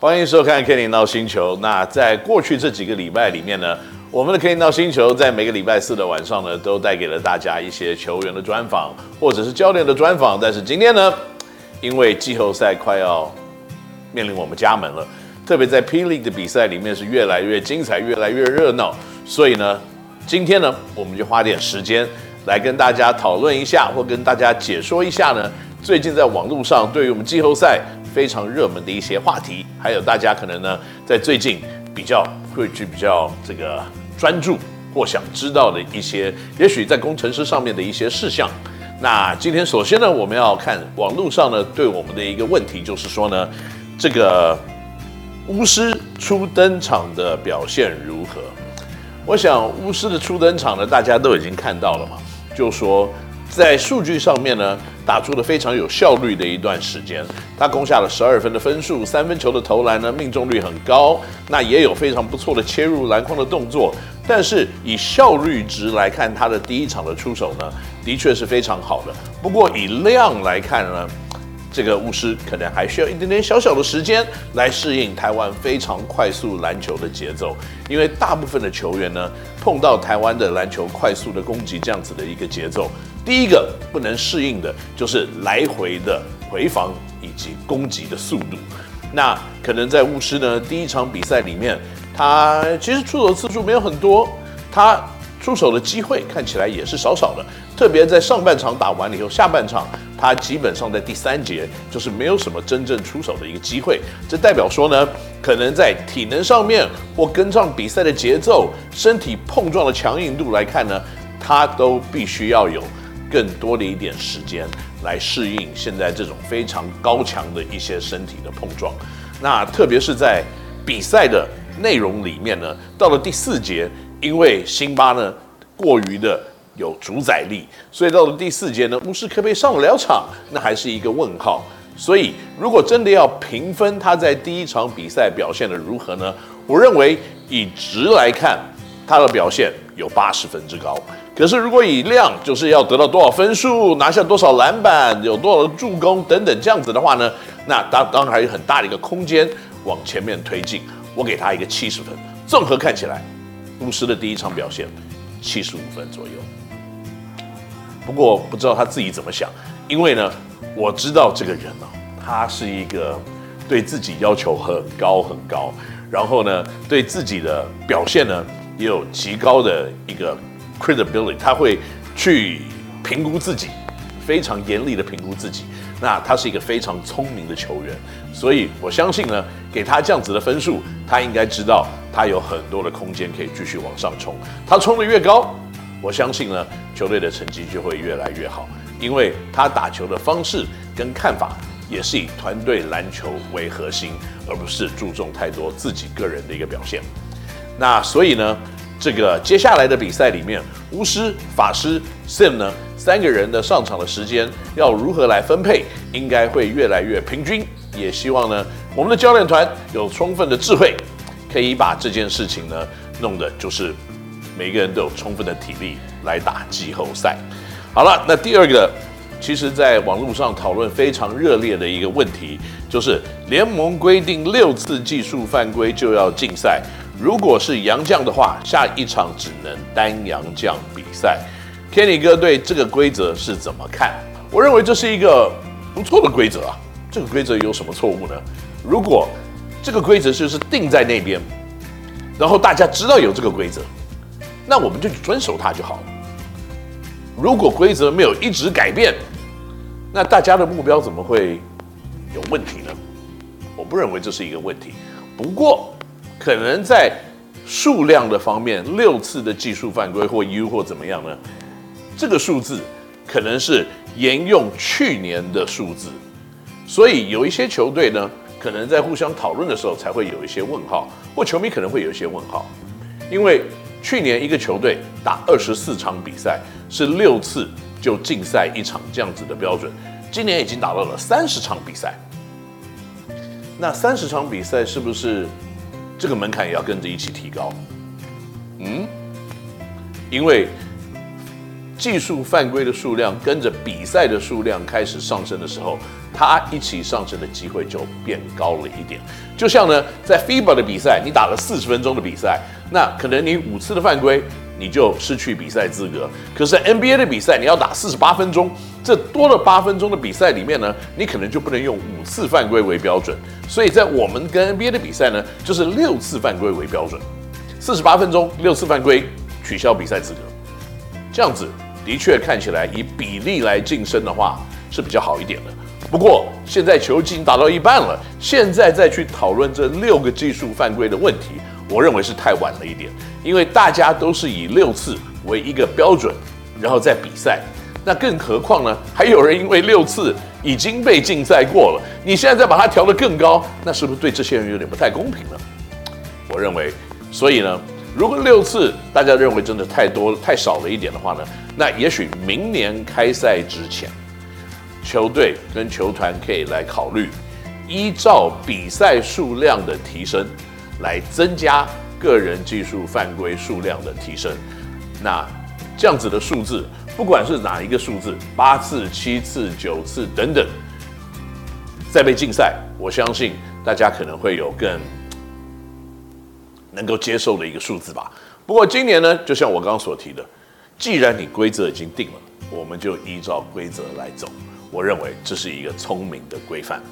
欢迎收看《Kenny NOW 星球》。那在过去这几个礼拜里面呢，我们的《Kenny NOW 星球》在每个礼拜四的晚上呢，都带给了大家一些球员的专访，或者是教练的专访。但是今天呢，因为季后赛快要面临我们家门了，特别在 P League 的比赛里面是越来越精彩，越来越热闹。所以呢，今天呢，我们就花点时间来跟大家讨论一下，或跟大家解说一下呢，最近在网络上对于我们季后赛。非常热门的一些话题，还有大家可能呢，在最近比较会去比较这个专注或想知道的一些，也许在工程师上面的一些事项。那今天首先呢，我们要看网络上呢对我们的一个问题，就是说呢，这个巫师初登场的表现如何？我想巫师的初登场呢，大家都已经看到了嘛，就说。在数据上面呢，打出了非常有效率的一段时间，他攻下了十二分的分数，三分球的投篮呢命中率很高，那也有非常不错的切入篮筐的动作。但是以效率值来看，他的第一场的出手呢，的确是非常好的。不过以量来看呢，这个巫师可能还需要一点点小小的时间来适应台湾非常快速篮球的节奏，因为大部分的球员呢，碰到台湾的篮球快速的攻击这样子的一个节奏。第一个不能适应的就是来回的回防以及攻击的速度。那可能在巫师呢第一场比赛里面，他其实出手次数没有很多，他出手的机会看起来也是少少的。特别在上半场打完了以后，下半场他基本上在第三节就是没有什么真正出手的一个机会。这代表说呢，可能在体能上面或跟上比赛的节奏、身体碰撞的强硬度来看呢，他都必须要有。更多的一点时间来适应现在这种非常高强的一些身体的碰撞，那特别是在比赛的内容里面呢，到了第四节，因为辛巴呢过于的有主宰力，所以到了第四节呢，乌斯科贝上不了场，那还是一个问号。所以如果真的要评分他在第一场比赛表现的如何呢？我认为以值来看，他的表现有八十分之高。可是，如果以量，就是要得到多少分数，拿下多少篮板，有多少助攻等等这样子的话呢，那当当然还有很大的一个空间往前面推进。我给他一个七十分。综合看起来，巫师的第一场表现七十五分左右。不过不知道他自己怎么想，因为呢，我知道这个人呢、啊，他是一个对自己要求很高很高，然后呢，对自己的表现呢也有极高的一个。credibility，他会去评估自己，非常严厉的评估自己。那他是一个非常聪明的球员，所以我相信呢，给他这样子的分数，他应该知道他有很多的空间可以继续往上冲。他冲得越高，我相信呢，球队的成绩就会越来越好，因为他打球的方式跟看法也是以团队篮球为核心，而不是注重太多自己个人的一个表现。那所以呢，这个接下来的比赛里面，巫师、法师、Sim 呢三个人的上场的时间要如何来分配，应该会越来越平均。也希望呢，我们的教练团有充分的智慧，可以把这件事情呢弄得就是每个人都有充分的体力来打季后赛。好了，那第二个，其实在网络上讨论非常热烈的一个问题，就是联盟规定六次技术犯规就要禁赛。如果是洋将的话，下一场只能单洋将比赛。Kenny 哥对这个规则是怎么看？我认为这是一个不错的规则啊。这个规则有什么错误呢？如果这个规则就是定在那边，然后大家知道有这个规则，那我们就遵守它就好了。如果规则没有一直改变，那大家的目标怎么会有问题呢？我不认为这是一个问题。不过。可能在数量的方面，六次的技术犯规或 U 或怎么样呢？这个数字可能是沿用去年的数字，所以有一些球队呢，可能在互相讨论的时候才会有一些问号，或球迷可能会有一些问号，因为去年一个球队打二十四场比赛是六次就禁赛一场这样子的标准，今年已经打到了三十场比赛，那三十场比赛是不是？这个门槛也要跟着一起提高，嗯，因为技术犯规的数量跟着比赛的数量开始上升的时候，它一起上升的机会就变高了一点。就像呢，在 FIBA 的比赛，你打了四十分钟的比赛，那可能你五次的犯规，你就失去比赛资格。可是 NBA 的比赛，你要打四十八分钟，这多了八分钟的比赛里面呢，你可能就不能用五次犯规为标准。所以在我们跟 NBA 的比赛呢，就是六次犯规为标准，四十八分钟六次犯规取消比赛资格。这样子的确看起来以比例来晋升的话是比较好一点的。不过现在球季已经打到一半了，现在再去讨论这六个技术犯规的问题，我认为是太晚了一点。因为大家都是以六次为一个标准，然后再比赛。那更何况呢？还有人因为六次已经被禁赛过了，你现在再把它调得更高，那是不是对这些人有点不太公平呢？我认为，所以呢，如果六次大家认为真的太多太少了一点的话呢，那也许明年开赛之前。球队跟球团可以来考虑，依照比赛数量的提升，来增加个人技术犯规数量的提升。那这样子的数字，不管是哪一个数字，八次、七次、九次等等，再被禁赛，我相信大家可能会有更能够接受的一个数字吧。不过今年呢，就像我刚刚所提的，既然你规则已经定了，我们就依照规则来走。我认为这是一个聪明的规范。